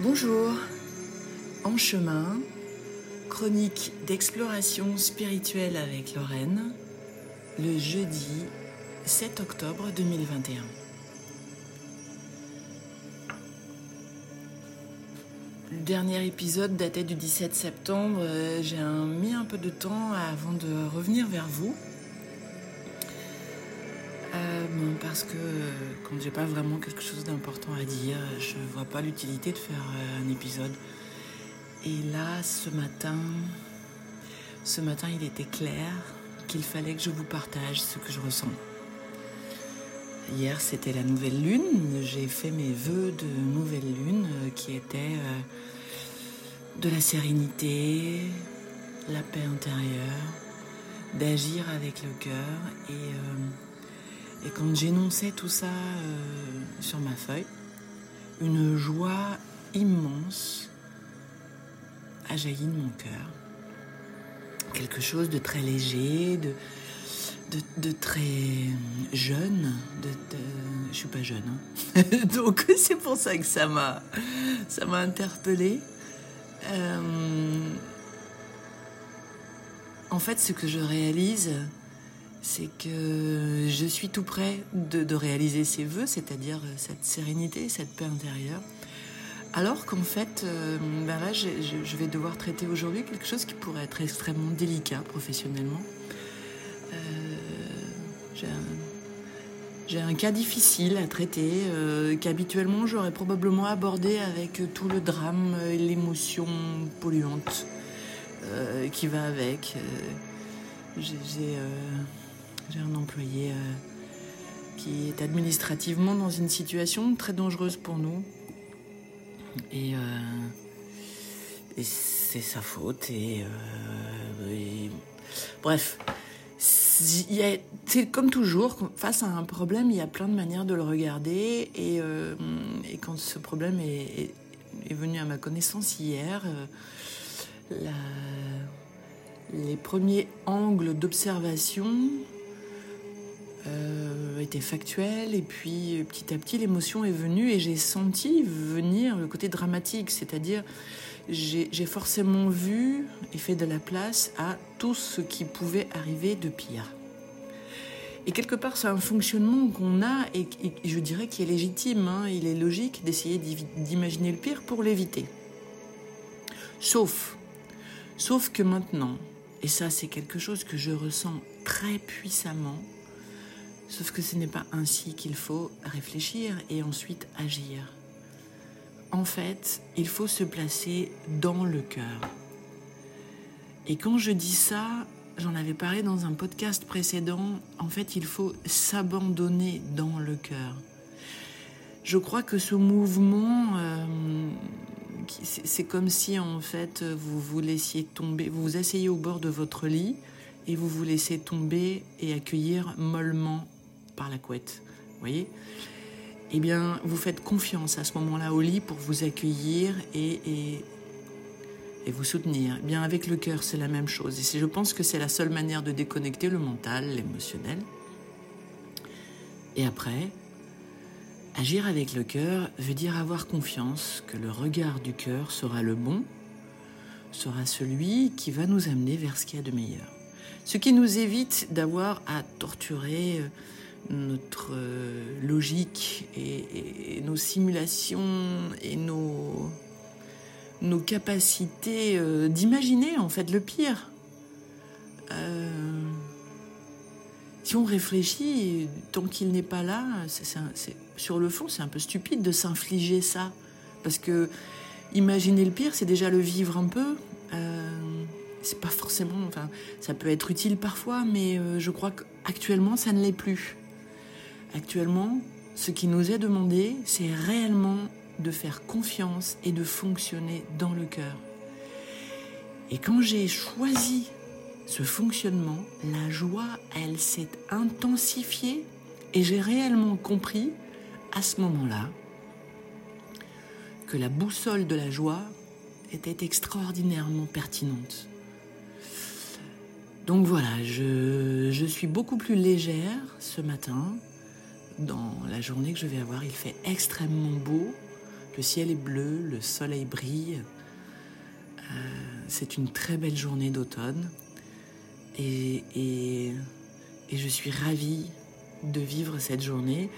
Bonjour, En chemin, chronique d'exploration spirituelle avec Lorraine, le jeudi 7 octobre 2021. Le dernier épisode datait du 17 septembre. Euh, j'ai mis un peu de temps avant de revenir vers vous. Euh, parce que euh, quand j'ai pas vraiment quelque chose d'important à dire, je vois pas l'utilité de faire un épisode. Et là, ce matin, ce matin, il était clair qu'il fallait que je vous partage ce que je ressens. Hier, c'était la nouvelle lune. J'ai fait mes vœux de nouvelle lune euh, qui étaient euh, de la sérénité, la paix intérieure, d'agir avec le cœur. Et, euh, et quand j'énonçais tout ça sur ma feuille, une joie immense a jailli de mon cœur. Quelque chose de très léger, de, très jeune. De, de, je suis pas jeune, hein. donc c'est pour ça que ça m'a, ça interpellée. Euh, en fait, ce que je réalise, c'est que je suis tout près de, réaliser ces vœux, c'est-à-dire cette sérénité, cette paix intérieure. Alors qu'en fait, euh, ben je vais devoir traiter aujourd'hui quelque chose qui pourrait être extrêmement délicat professionnellement. Euh, j'ai un, cas difficile à traiter euh, qu'habituellement j'aurais probablement abordé avec tout le drame et l'émotion polluante qui va avec. j'ai un employé qui est administrativement dans une situation très dangereuse pour nous. Et, euh, c'est sa faute. Et, euh, bref, c'est comme toujours, face à un problème, il y a plein de manières de le regarder. Et, euh, quand ce problème est, venu à ma connaissance hier, les premiers angles d'observation euh, était factuel et puis petit à petit l'émotion est venue et j'ai senti venir le côté dramatique, c'est-à-dire j'ai forcément vu et fait de la place à tout ce qui pouvait arriver de pire. Et quelque part, c'est un fonctionnement qu'on a et, je dirais qui est légitime. Hein. il est logique d'essayer d'imaginer le pire pour l'éviter. Sauf, sauf que maintenant, et ça c'est quelque chose que je ressens très puissamment, Sauf que ce n'est pas ainsi qu'il faut réfléchir et ensuite agir. En fait, il faut se placer dans le cœur. Et quand je dis ça, j'en avais parlé dans un podcast précédent, en fait, il faut s'abandonner dans le cœur. Je crois que ce mouvement, euh, c'est comme si en fait vous vous laissiez tomber, vous vous asseyez au bord de votre lit et vous vous laissez tomber et accueillir mollement par la couette. Vous voyez? Eh bien, vous faites confiance à ce moment-là au lit pour vous accueillir et, et, vous soutenir. Eh bien, avec le cœur, c'est la même chose. Et je pense que c'est la seule manière de déconnecter le mental, l'émotionnel. Et après, agir avec le cœur veut dire avoir confiance que le regard du cœur sera le bon, sera celui qui va nous amener vers ce qu'il y a de meilleur. Ce qui nous évite d'avoir à torturer euh, notre euh, logique et, nos simulations et nos, nos capacités euh, d'imaginer en fait le pire. Euh, si on réfléchit, tant qu'il n'est pas là, c'est, sur le fond, c'est un peu stupide de s'infliger ça. Parce que imaginer le pire, c'est déjà le vivre un peu. c'est pas forcément. Enfin, ça peut être utile parfois, mais je crois qu'actuellement, ça ne l'est plus. Actuellement, ce qui nous est demandé, c'est réellement de faire confiance et de fonctionner dans le cœur. Et quand j'ai choisi ce fonctionnement, la joie, elle s'est intensifiée et j'ai réellement compris à ce moment-là que la boussole de la joie était extraordinairement pertinente. Donc voilà, je, je suis beaucoup plus légère ce matin, dans la journée que je vais avoir. Il fait extrêmement beau. Le ciel est bleu, le soleil brille. Euh, c'est une très belle journée d'automne. Et, je suis ravie de vivre cette journée.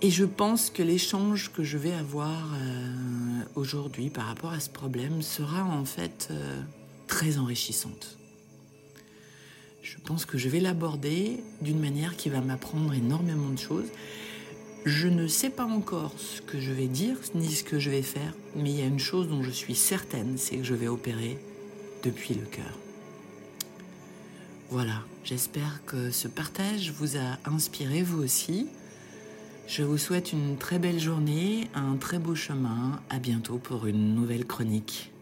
Et je pense que l'échange que je vais avoir euh, aujourd'hui par rapport à ce problème sera en fait euh, très enrichissante. Je pense que je vais l'aborder d'une manière qui va m'apprendre énormément de choses. Je ne sais pas encore ce que je vais dire ni ce que je vais faire, mais il y a une chose dont je suis certaine, c'est que je vais opérer depuis le cœur. Voilà, j'espère que ce partage vous a inspiré vous aussi. Je vous souhaite une très belle journée, un très beau chemin. À bientôt pour une nouvelle chronique.